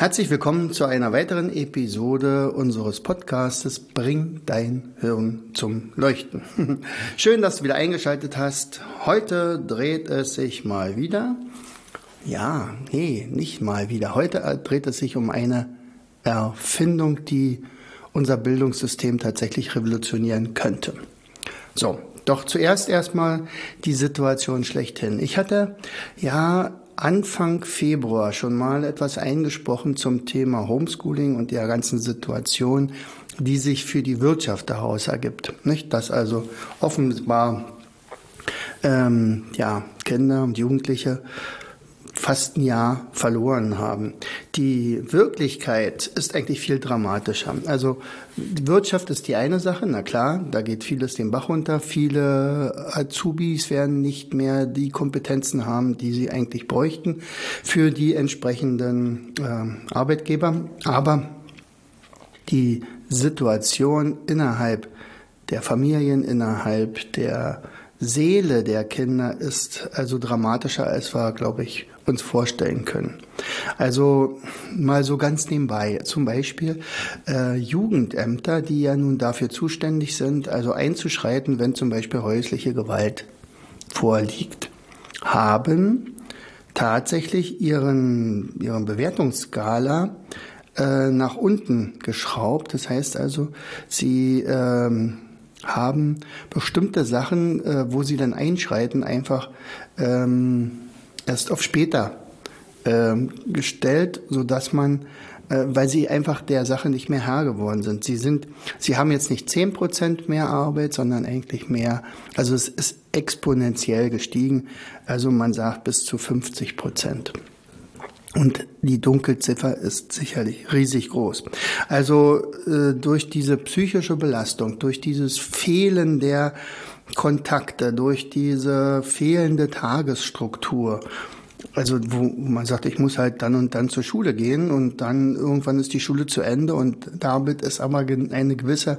Herzlich willkommen zu einer weiteren Episode unseres Podcastes Bring dein Hirn zum Leuchten. Schön, dass du wieder eingeschaltet hast. Heute dreht es sich mal wieder. Ja, nee, nicht mal wieder. Heute dreht es sich um eine Erfindung, die unser Bildungssystem tatsächlich revolutionieren könnte. So, doch zuerst erstmal die Situation schlechthin. Ich hatte ja Anfang Februar schon mal etwas eingesprochen zum Thema Homeschooling und der ganzen Situation, die sich für die Wirtschaft daraus ergibt. Nicht? Dass also offenbar ähm, ja, Kinder und Jugendliche fast ein Jahr verloren haben. Die Wirklichkeit ist eigentlich viel dramatischer. Also die Wirtschaft ist die eine Sache, na klar, da geht vieles den Bach runter. Viele Azubis werden nicht mehr die Kompetenzen haben, die sie eigentlich bräuchten für die entsprechenden äh, Arbeitgeber. Aber die Situation innerhalb der Familien, innerhalb der Seele der Kinder ist also dramatischer, als wir, glaube ich, uns vorstellen können. Also mal so ganz nebenbei, zum Beispiel äh, Jugendämter, die ja nun dafür zuständig sind, also einzuschreiten, wenn zum Beispiel häusliche Gewalt vorliegt, haben tatsächlich ihren, ihren Bewertungsskala äh, nach unten geschraubt. Das heißt also, sie ähm, haben bestimmte Sachen, äh, wo sie dann einschreiten, einfach ähm, erst auf später ähm, gestellt, so dass man äh, weil sie einfach der Sache nicht mehr Herr geworden sind. Sie sind, sie haben jetzt nicht zehn Prozent mehr Arbeit, sondern eigentlich mehr. Also es ist exponentiell gestiegen. Also man sagt bis zu 50 Prozent. Und die Dunkelziffer ist sicherlich riesig groß. Also äh, durch diese psychische Belastung, durch dieses Fehlen der Kontakte, durch diese fehlende Tagesstruktur, also wo man sagt, ich muss halt dann und dann zur Schule gehen und dann irgendwann ist die Schule zu Ende und damit ist aber eine gewisse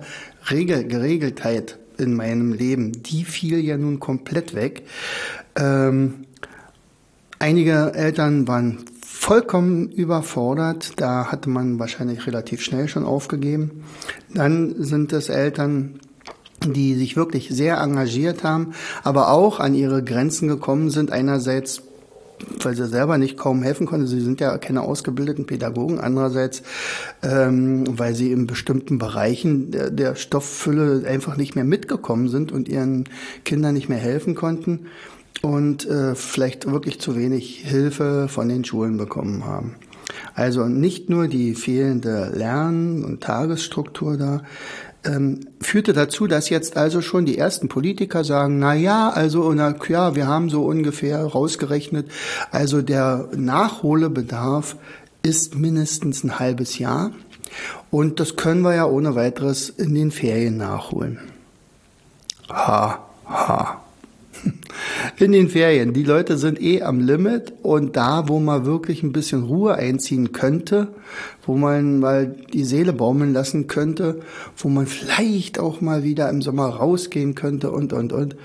Regel, Geregeltheit in meinem Leben. Die fiel ja nun komplett weg. Ähm, einige Eltern waren vollkommen überfordert. Da hatte man wahrscheinlich relativ schnell schon aufgegeben. Dann sind es Eltern, die sich wirklich sehr engagiert haben, aber auch an ihre Grenzen gekommen sind. Einerseits weil sie selber nicht kaum helfen konnten. Sie sind ja keine ausgebildeten Pädagogen. Andererseits, ähm, weil sie in bestimmten Bereichen der, der Stofffülle einfach nicht mehr mitgekommen sind und ihren Kindern nicht mehr helfen konnten und äh, vielleicht wirklich zu wenig Hilfe von den Schulen bekommen haben. Also nicht nur die fehlende Lern- und Tagesstruktur da, ähm, führte dazu, dass jetzt also schon die ersten Politiker sagen, na ja, also na ja, wir haben so ungefähr rausgerechnet, also der Nachholbedarf ist mindestens ein halbes Jahr und das können wir ja ohne weiteres in den Ferien nachholen. Ha, ha. In den Ferien. Die Leute sind eh am Limit und da, wo man wirklich ein bisschen Ruhe einziehen könnte, wo man mal die Seele baumeln lassen könnte, wo man vielleicht auch mal wieder im Sommer rausgehen könnte und, und, und.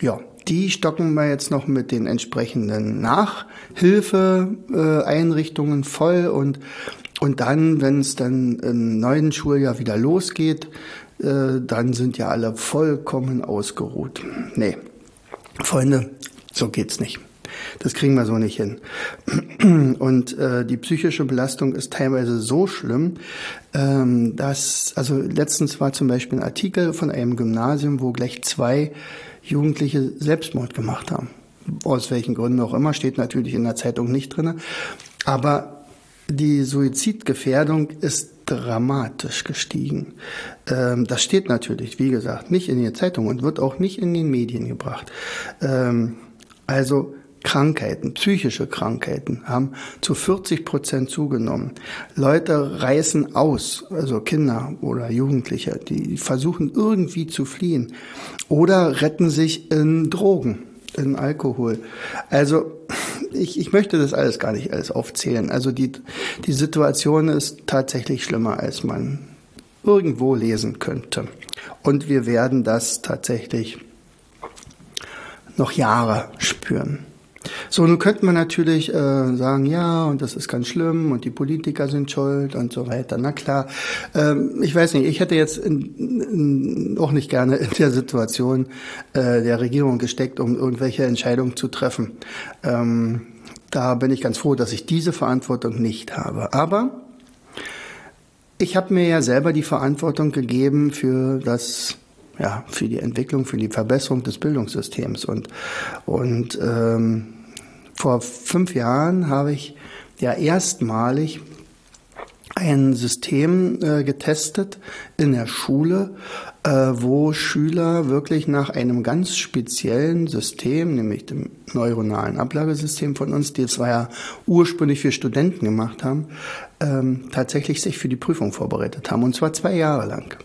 Ja, die stocken wir jetzt noch mit den entsprechenden Nachhilfeeinrichtungen voll und, und dann, wenn es dann im neuen Schuljahr wieder losgeht, äh, dann sind ja alle vollkommen ausgeruht. Nee, Freunde, so geht's nicht. Das kriegen wir so nicht hin. Und äh, die psychische Belastung ist teilweise so schlimm, ähm, dass, also letztens war zum Beispiel ein Artikel von einem Gymnasium, wo gleich zwei Jugendliche Selbstmord gemacht haben. Aus welchen Gründen auch immer, steht natürlich in der Zeitung nicht drinne. Aber die Suizidgefährdung ist dramatisch gestiegen. Ähm, das steht natürlich, wie gesagt, nicht in der Zeitung und wird auch nicht in den Medien gebracht. Ähm, also Krankheiten, psychische Krankheiten haben zu 40 Prozent zugenommen. Leute reißen aus, also Kinder oder Jugendliche, die versuchen irgendwie zu fliehen oder retten sich in Drogen, in Alkohol. Also ich, ich möchte das alles gar nicht alles aufzählen. Also die, die Situation ist tatsächlich schlimmer, als man irgendwo lesen könnte. Und wir werden das tatsächlich noch Jahre spüren. So, nun könnte man natürlich äh, sagen, ja, und das ist ganz schlimm und die Politiker sind schuld und so weiter. Na klar, ähm, ich weiß nicht, ich hätte jetzt in, in, auch nicht gerne in der Situation äh, der Regierung gesteckt, um irgendwelche Entscheidungen zu treffen. Ähm, da bin ich ganz froh, dass ich diese Verantwortung nicht habe. Aber ich habe mir ja selber die Verantwortung gegeben für das ja, für die Entwicklung, für die Verbesserung des Bildungssystems. Und, und ähm, vor fünf Jahren habe ich ja erstmalig ein System äh, getestet in der Schule, äh, wo Schüler wirklich nach einem ganz speziellen System, nämlich dem neuronalen Ablagesystem von uns, die es ja ursprünglich für Studenten gemacht haben, ähm, tatsächlich sich für die Prüfung vorbereitet haben, und zwar zwei Jahre lang.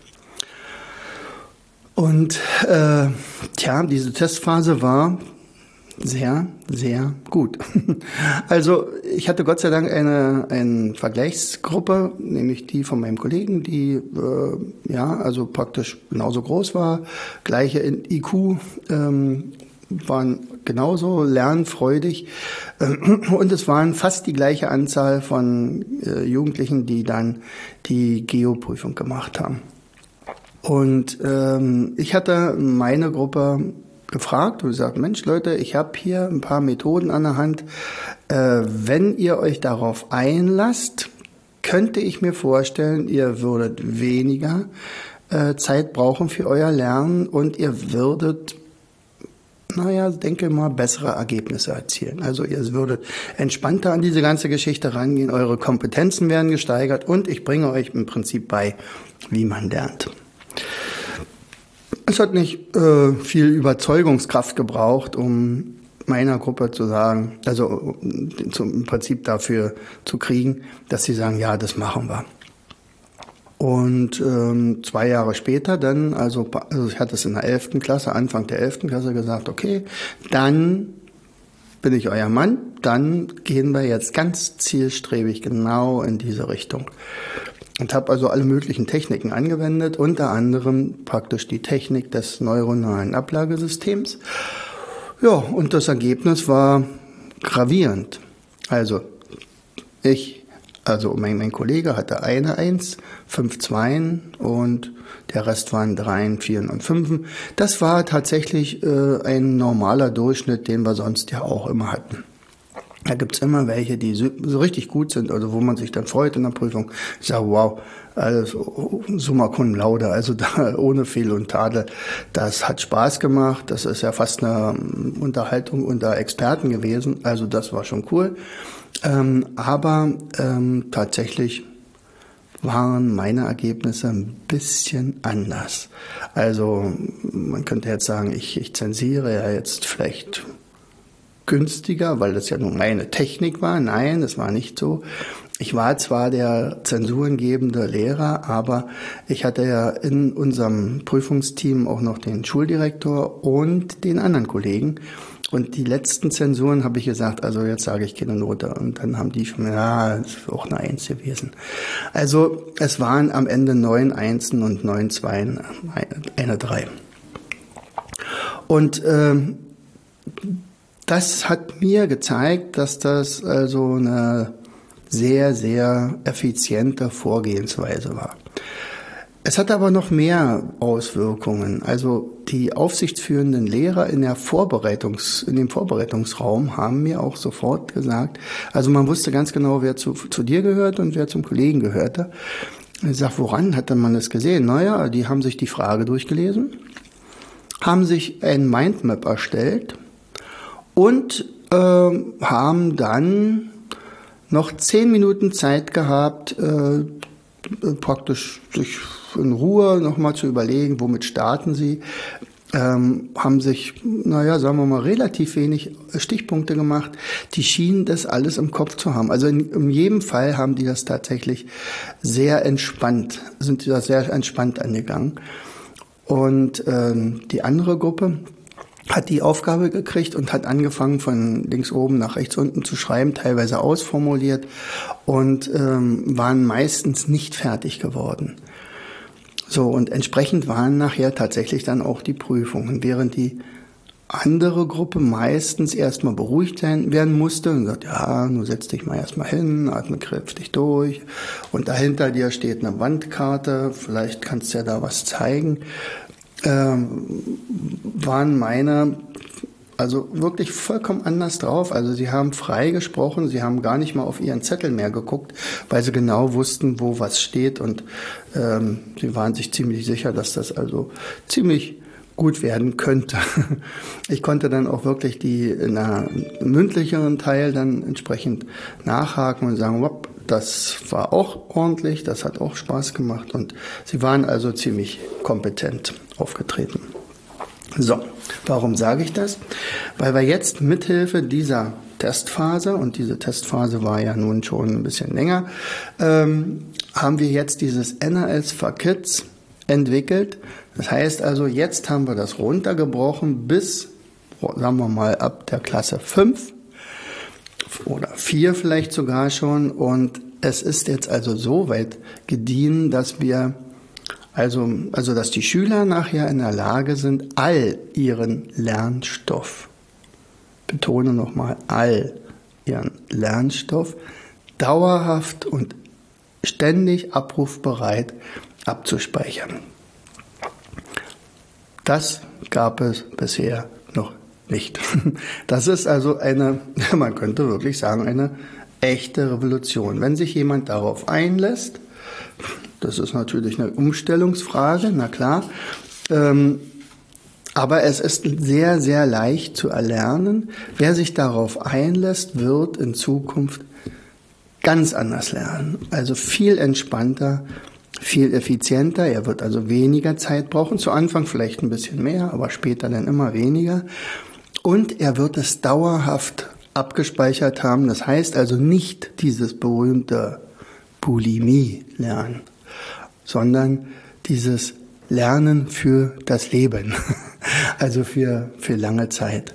Und äh, tja, diese Testphase war sehr, sehr gut. Also ich hatte Gott sei Dank eine, eine Vergleichsgruppe, nämlich die von meinem Kollegen, die äh, ja also praktisch genauso groß war, gleiche IQ, ähm, waren genauso lernfreudig und es waren fast die gleiche Anzahl von äh, Jugendlichen, die dann die Geoprüfung gemacht haben. Und ähm, ich hatte meine Gruppe gefragt und gesagt, Mensch Leute, ich habe hier ein paar Methoden an der Hand. Äh, wenn ihr euch darauf einlasst, könnte ich mir vorstellen, ihr würdet weniger äh, Zeit brauchen für euer Lernen und ihr würdet naja, denke mal, bessere Ergebnisse erzielen. Also ihr würdet entspannter an diese ganze Geschichte rangehen, eure Kompetenzen werden gesteigert und ich bringe euch im Prinzip bei, wie man lernt. Es hat nicht äh, viel Überzeugungskraft gebraucht, um meiner Gruppe zu sagen, also zum, im Prinzip dafür zu kriegen, dass sie sagen, ja, das machen wir. Und ähm, zwei Jahre später dann, also, also ich hatte es in der elften Klasse, Anfang der elften Klasse gesagt, okay, dann bin ich euer Mann, dann gehen wir jetzt ganz zielstrebig genau in diese Richtung und habe also alle möglichen Techniken angewendet, unter anderem praktisch die Technik des neuronalen Ablagesystems. Ja, und das Ergebnis war gravierend. Also ich, also mein, mein Kollege hatte eine Eins, fünf Zweien und der Rest waren Dreien, Vieren und Fünfen. Das war tatsächlich äh, ein normaler Durchschnitt, den wir sonst ja auch immer hatten. Da gibt's immer welche, die so, so, richtig gut sind, also wo man sich dann freut in der Prüfung. Ich sage, wow, also summa cum laude, also da ohne Fehl und Tadel. Das hat Spaß gemacht, das ist ja fast eine ähm, Unterhaltung unter Experten gewesen, also das war schon cool. Ähm, aber ähm, tatsächlich waren meine Ergebnisse ein bisschen anders. Also man könnte jetzt sagen, ich, ich zensiere ja jetzt vielleicht günstiger, weil das ja nun meine Technik war. Nein, das war nicht so. Ich war zwar der zensurengebende Lehrer, aber ich hatte ja in unserem Prüfungsteam auch noch den Schuldirektor und den anderen Kollegen. Und die letzten Zensuren habe ich gesagt, also jetzt sage ich keine Note. Und dann haben die schon, ja, das ist auch eine Eins gewesen. Also es waren am Ende neun Einsen und neun Zweien, eine Drei. Und äh, das hat mir gezeigt, dass das also eine sehr, sehr effiziente Vorgehensweise war. Es hat aber noch mehr Auswirkungen. Also die aufsichtsführenden Lehrer in der Vorbereitungs, in dem Vorbereitungsraum haben mir auch sofort gesagt, also man wusste ganz genau, wer zu, zu dir gehört und wer zum Kollegen gehörte. Ich sag, woran hat man das gesehen? Naja, die haben sich die Frage durchgelesen, haben sich ein Mindmap erstellt und äh, haben dann noch zehn Minuten Zeit gehabt, äh, praktisch sich in Ruhe nochmal zu überlegen, womit starten sie. ähm, haben sich, naja, sagen wir mal, relativ wenig Stichpunkte gemacht. Die schienen das alles im Kopf zu haben. Also in, in jedem Fall haben die das tatsächlich sehr entspannt, sind da sehr entspannt angegangen. Und ähm, die andere Gruppe, hat die Aufgabe gekriegt und hat angefangen von links oben nach rechts unten zu schreiben, teilweise ausformuliert und ähm, waren meistens nicht fertig geworden. So, und entsprechend waren nachher tatsächlich dann auch die Prüfungen, während die andere Gruppe meistens erstmal beruhigt werden musste und sagt, ja, nur setz dich mal erstmal hin, atme kräftig durch. Und dahinter dir steht eine Wandkarte, vielleicht kannst du ja da was zeigen waren meine also wirklich vollkommen anders drauf. Also sie haben frei gesprochen, sie haben gar nicht mal auf ihren Zettel mehr geguckt, weil sie genau wussten, wo was steht und ähm, sie waren sich ziemlich sicher, dass das also ziemlich gut werden könnte. Ich konnte dann auch wirklich die einer mündlicheren Teil dann entsprechend nachhaken und sagen, wop, das war auch ordentlich, das hat auch Spaß gemacht und sie waren also ziemlich kompetent aufgetreten. So, warum sage ich das? Weil wir jetzt mithilfe dieser Testphase, und diese Testphase war ja nun schon ein bisschen länger, ähm, haben wir jetzt dieses NRS for Kids entwickelt. Das heißt also, jetzt haben wir das runtergebrochen bis, sagen wir mal, ab der Klasse 5 oder 4 vielleicht sogar schon. Und es ist jetzt also so weit gediehen, dass wir also, also, dass die Schüler nachher in der Lage sind, all ihren Lernstoff, betone nochmal, all ihren Lernstoff dauerhaft und ständig abrufbereit abzuspeichern. Das gab es bisher noch nicht. Das ist also eine, man könnte wirklich sagen, eine echte Revolution. Wenn sich jemand darauf einlässt, das ist natürlich eine Umstellungsfrage, na klar. Ähm, aber es ist sehr, sehr leicht zu erlernen. Wer sich darauf einlässt, wird in Zukunft ganz anders lernen. Also viel entspannter, viel effizienter. Er wird also weniger Zeit brauchen. Zu Anfang vielleicht ein bisschen mehr, aber später dann immer weniger. Und er wird es dauerhaft abgespeichert haben. Das heißt also nicht dieses berühmte Bulimie lernen sondern dieses Lernen für das Leben, also für, für lange Zeit.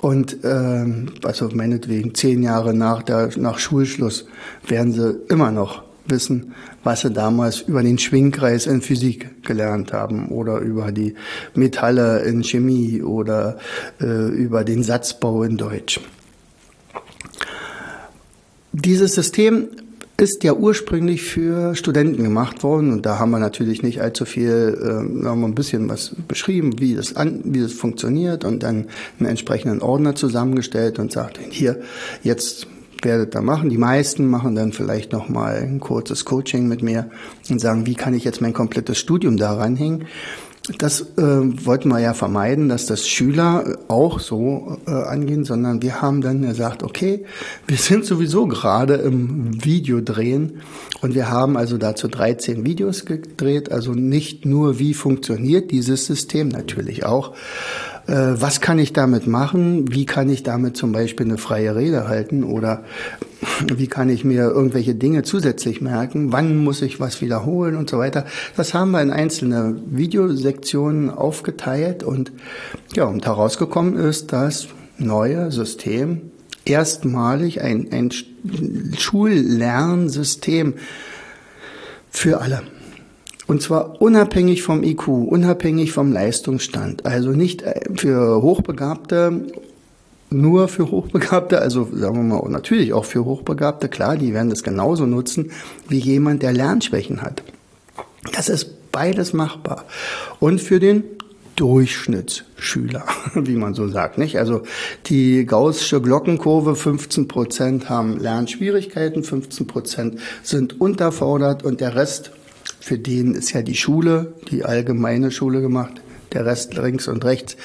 Und ähm, also meinetwegen zehn Jahre nach, der, nach Schulschluss werden sie immer noch wissen, was sie damals über den Schwingkreis in Physik gelernt haben oder über die Metalle in Chemie oder äh, über den Satzbau in Deutsch. Dieses System ist ja ursprünglich für Studenten gemacht worden und da haben wir natürlich nicht allzu viel, äh, haben wir ein bisschen was beschrieben, wie das an, wie das funktioniert und dann einen entsprechenden Ordner zusammengestellt und sagt, hier, jetzt werdet da machen. Die meisten machen dann vielleicht noch mal ein kurzes Coaching mit mir und sagen, wie kann ich jetzt mein komplettes Studium da ranhängen? Das äh, wollten wir ja vermeiden, dass das Schüler auch so äh, angehen, sondern wir haben dann gesagt, okay, wir sind sowieso gerade im Videodrehen und wir haben also dazu 13 Videos gedreht, also nicht nur, wie funktioniert dieses System, natürlich auch, äh, was kann ich damit machen, wie kann ich damit zum Beispiel eine freie Rede halten oder wie kann ich mir irgendwelche Dinge zusätzlich merken, wann muss ich was wiederholen und so weiter. Das haben wir in einzelne Videosektionen aufgeteilt und ja, und herausgekommen ist das neue System erstmalig ein, ein Schullernsystem für alle. Und zwar unabhängig vom IQ, unabhängig vom Leistungsstand. Also nicht äh, für Hochbegabte, nur für Hochbegabte, also sagen wir mal natürlich auch für Hochbegabte, klar, die werden das genauso nutzen wie jemand, der Lernschwächen hat. Das ist beides machbar. Und für den Durchschnittsschüler, wie man so sagt, nicht? Also die gaußsche Glockenkurve, 15 Prozent haben Lernschwierigkeiten, 15 Prozent sind unterfordert und der Rest für den ist ja die Schule, die allgemeine Schule gemacht. Der Rest links und rechts,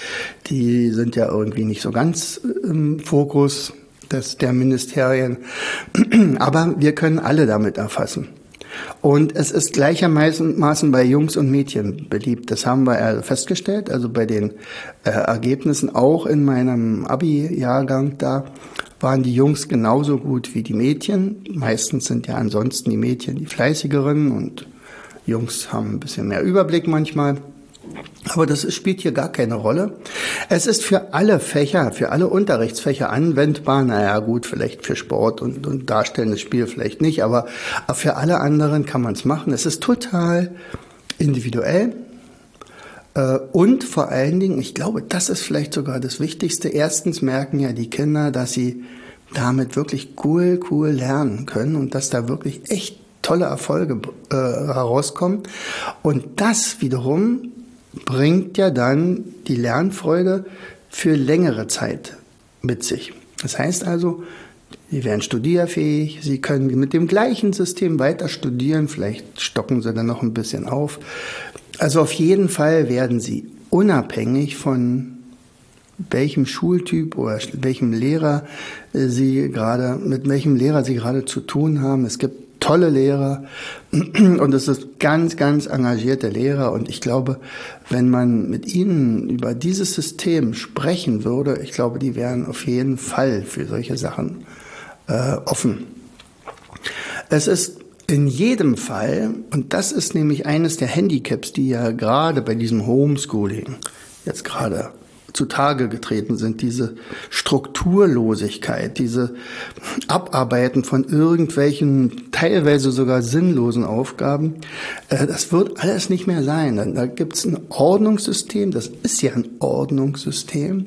die sind ja irgendwie nicht so ganz im Fokus des, der Ministerien. Aber wir können alle damit erfassen. Und es ist gleichermaßen bei Jungs und Mädchen beliebt. Das haben wir festgestellt, also bei den äh, Ergebnissen auch in meinem Abi-Jahrgang da waren die Jungs genauso gut wie die Mädchen. Meistens sind ja ansonsten die Mädchen die fleißigeren und Jungs haben ein bisschen mehr Überblick manchmal. Aber das spielt hier gar keine Rolle. Es ist für alle Fächer, für alle Unterrichtsfächer anwendbar. Naja, gut, vielleicht für Sport und, und darstellendes Spiel vielleicht nicht, aber für alle anderen kann man es machen. Es ist total individuell. Äh, und vor allen Dingen, ich glaube, das ist vielleicht sogar das Wichtigste. Erstens merken ja die Kinder, dass sie damit wirklich cool, cool lernen können und dass da wirklich echt tolle Erfolge äh, herauskommen. Und das wiederum bringt ja dann die Lernfreude für längere Zeit mit sich. Das heißt also, Sie werden studierfähig, Sie können mit dem gleichen System weiter studieren, vielleicht stocken Sie dann noch ein bisschen auf. Also auf jeden Fall werden Sie unabhängig von welchem Schultyp oder welchem Lehrer äh, Sie gerade, mit welchem Lehrer Sie gerade zu tun haben. Es gibt tolle Lehrer und es ist ganz, ganz engagierte Lehrer und ich glaube, wenn man mit ihnen über dieses System sprechen würde, ich glaube, die wären auf jeden Fall für solche Sachen äh, offen. Es ist in jedem Fall, und das ist nämlich eines der Handicaps, die ja gerade bei diesem Homeschooling jetzt gerade zutage getreten sind, diese Strukturlosigkeit, diese Abarbeiten von irgendwelchen teilweise sogar sinnlosen Aufgaben, äh, das wird alles nicht mehr sein. Da gibt es ein Ordnungssystem, das ist ja ein Ordnungssystem,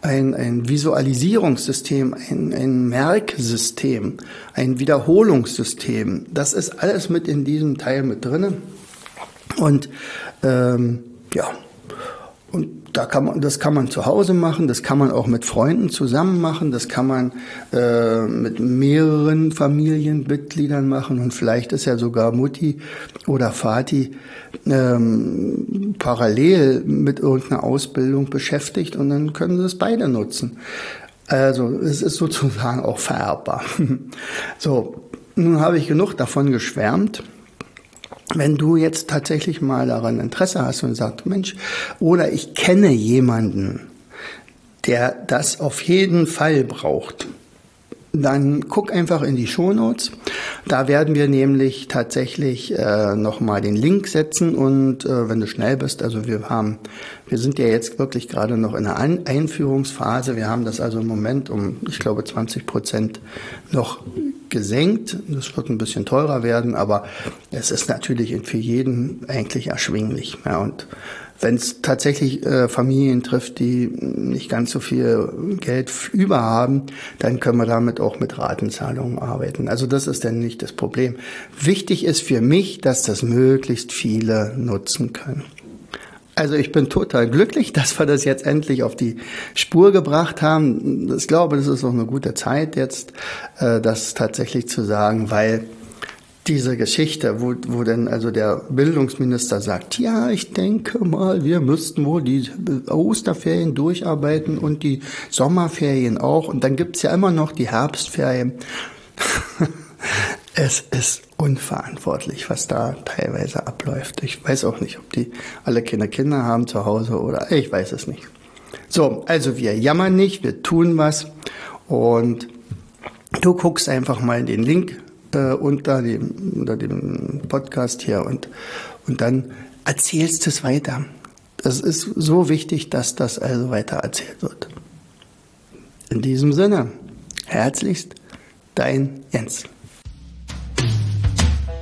ein, ein Visualisierungssystem, ein, ein Merksystem, ein Wiederholungssystem. Das ist alles mit in diesem Teil mit drinne. Und ähm, ja, und da kann man, das kann man zu Hause machen, das kann man auch mit Freunden zusammen machen, das kann man äh, mit mehreren Familienmitgliedern machen und vielleicht ist ja sogar Mutti oder Vati ähm, parallel mit irgendeiner Ausbildung beschäftigt und dann können sie es beide nutzen. Also es ist sozusagen auch vererbbar. so, nun habe ich genug davon geschwärmt. Wenn du jetzt tatsächlich mal daran Interesse hast und sagst, Mensch, oder ich kenne jemanden, der das auf jeden Fall braucht, dann guck einfach in die Shownotes. Da werden wir nämlich tatsächlich äh, nochmal den Link setzen und äh, wenn du schnell bist, also wir haben, wir sind ja jetzt wirklich gerade noch in An Einführungsphase. Wir haben das also im Moment um, ich glaube, 20 Prozent noch gesenkt. Das wird ein bisschen teurer werden, aber es ist natürlich für jeden eigentlich erschwinglich. Ja, und wenn es tatsächlich äh, Familien trifft, die nicht ganz so viel Geld über haben, dann können wir damit auch mit Ratenzahlungen arbeiten. Also das ist dann nicht das Problem. Wichtig ist für mich, dass das möglichst viele nutzen können. Also ich bin total glücklich, dass wir das jetzt endlich auf die Spur gebracht haben. Ich glaube, das ist auch eine gute Zeit jetzt, äh, das tatsächlich zu sagen, weil diese Geschichte, wo, wo denn also der Bildungsminister sagt, ja, ich denke mal, wir müssten wohl die Osterferien durcharbeiten und die Sommerferien auch. Und dann gibt's ja immer noch die Herbstferien. es ist unverantwortlich, was da teilweise abläuft. Ich weiß auch nicht, ob die alle keine Kinder haben zu Hause oder ich weiß es nicht. So, also wir jammern nicht, wir tun was und du guckst einfach mal den Link äh, unter, dem, unter dem Podcast hier und, und dann erzählst es weiter. Das ist so wichtig, dass das also weiter erzählt wird. In diesem Sinne, herzlichst, dein Jens.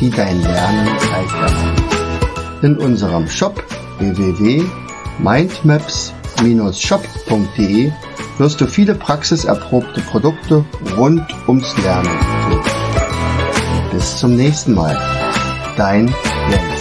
die dein Lernen machen. In unserem Shop www.mindmaps-shop.de wirst du viele praxiserprobte Produkte rund ums Lernen finden. Bis zum nächsten Mal. Dein Jens.